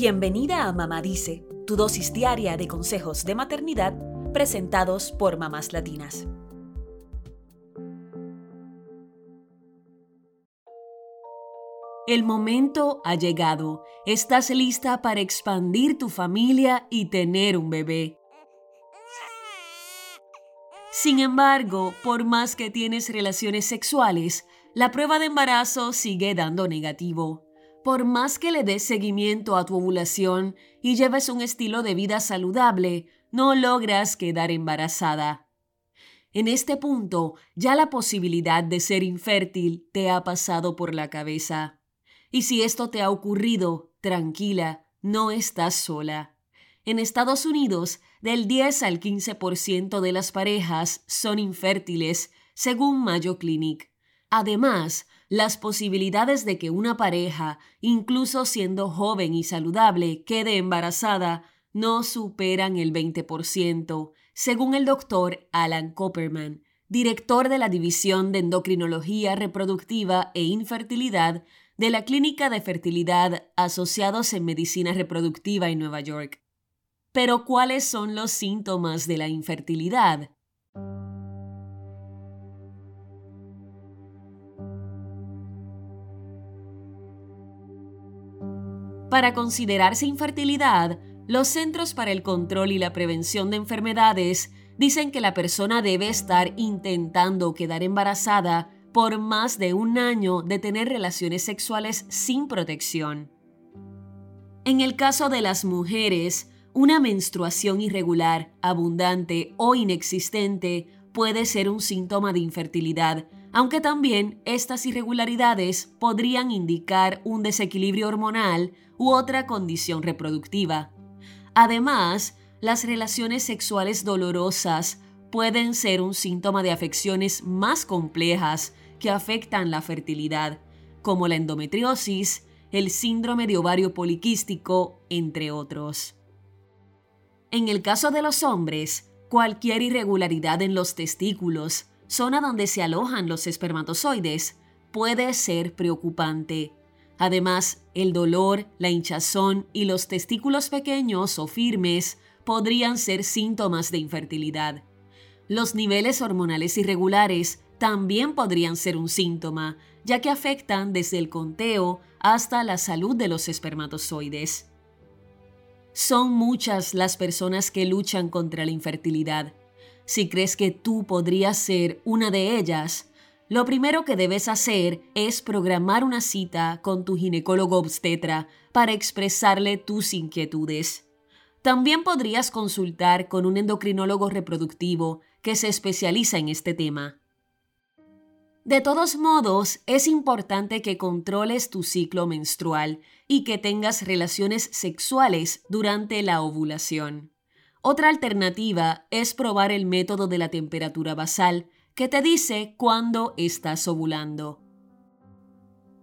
Bienvenida a Mamá Dice, tu dosis diaria de consejos de maternidad presentados por mamás latinas. El momento ha llegado. Estás lista para expandir tu familia y tener un bebé. Sin embargo, por más que tienes relaciones sexuales, la prueba de embarazo sigue dando negativo. Por más que le des seguimiento a tu ovulación y lleves un estilo de vida saludable, no logras quedar embarazada. En este punto, ya la posibilidad de ser infértil te ha pasado por la cabeza. Y si esto te ha ocurrido, tranquila, no estás sola. En Estados Unidos, del 10 al 15% de las parejas son infértiles, según Mayo Clinic. Además, las posibilidades de que una pareja, incluso siendo joven y saludable, quede embarazada no superan el 20%, según el doctor Alan Copperman, director de la División de Endocrinología Reproductiva e Infertilidad de la Clínica de Fertilidad Asociados en Medicina Reproductiva en Nueva York. Pero ¿cuáles son los síntomas de la infertilidad? Para considerarse infertilidad, los Centros para el Control y la Prevención de Enfermedades dicen que la persona debe estar intentando quedar embarazada por más de un año de tener relaciones sexuales sin protección. En el caso de las mujeres, una menstruación irregular, abundante o inexistente puede ser un síntoma de infertilidad, aunque también estas irregularidades podrían indicar un desequilibrio hormonal u otra condición reproductiva. Además, las relaciones sexuales dolorosas pueden ser un síntoma de afecciones más complejas que afectan la fertilidad, como la endometriosis, el síndrome de ovario poliquístico, entre otros. En el caso de los hombres, cualquier irregularidad en los testículos, zona donde se alojan los espermatozoides, puede ser preocupante. Además, el dolor, la hinchazón y los testículos pequeños o firmes podrían ser síntomas de infertilidad. Los niveles hormonales irregulares también podrían ser un síntoma, ya que afectan desde el conteo hasta la salud de los espermatozoides. Son muchas las personas que luchan contra la infertilidad. Si crees que tú podrías ser una de ellas, lo primero que debes hacer es programar una cita con tu ginecólogo obstetra para expresarle tus inquietudes. También podrías consultar con un endocrinólogo reproductivo que se especializa en este tema. De todos modos, es importante que controles tu ciclo menstrual y que tengas relaciones sexuales durante la ovulación. Otra alternativa es probar el método de la temperatura basal, que te dice cuándo estás ovulando.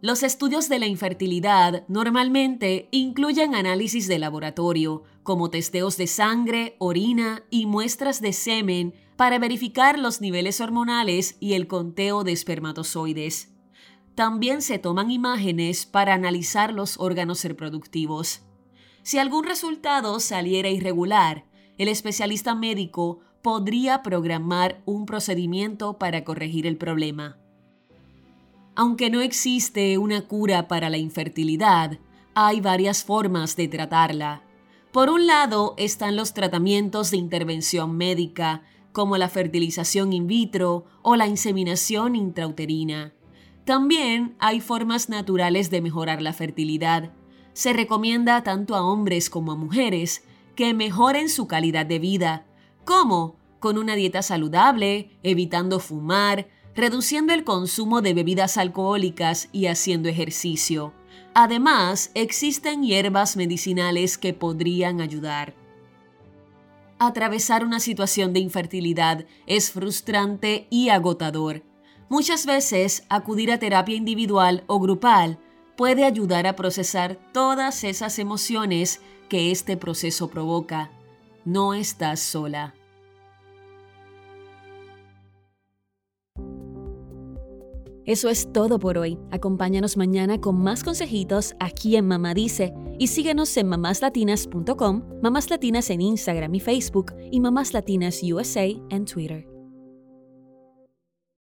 Los estudios de la infertilidad normalmente incluyen análisis de laboratorio, como testeos de sangre, orina y muestras de semen para verificar los niveles hormonales y el conteo de espermatozoides. También se toman imágenes para analizar los órganos reproductivos. Si algún resultado saliera irregular, el especialista médico podría programar un procedimiento para corregir el problema. Aunque no existe una cura para la infertilidad, hay varias formas de tratarla. Por un lado están los tratamientos de intervención médica, como la fertilización in vitro o la inseminación intrauterina. También hay formas naturales de mejorar la fertilidad. Se recomienda tanto a hombres como a mujeres que mejoren su calidad de vida. ¿Cómo? Con una dieta saludable, evitando fumar, reduciendo el consumo de bebidas alcohólicas y haciendo ejercicio. Además, existen hierbas medicinales que podrían ayudar. Atravesar una situación de infertilidad es frustrante y agotador. Muchas veces acudir a terapia individual o grupal puede ayudar a procesar todas esas emociones que este proceso provoca. No estás sola. Eso es todo por hoy. Acompáñanos mañana con más consejitos aquí en Mamá Dice y síguenos en mamáslatinas.com, Mamás Latinas en Instagram y Facebook y Mamás Latinas USA en Twitter.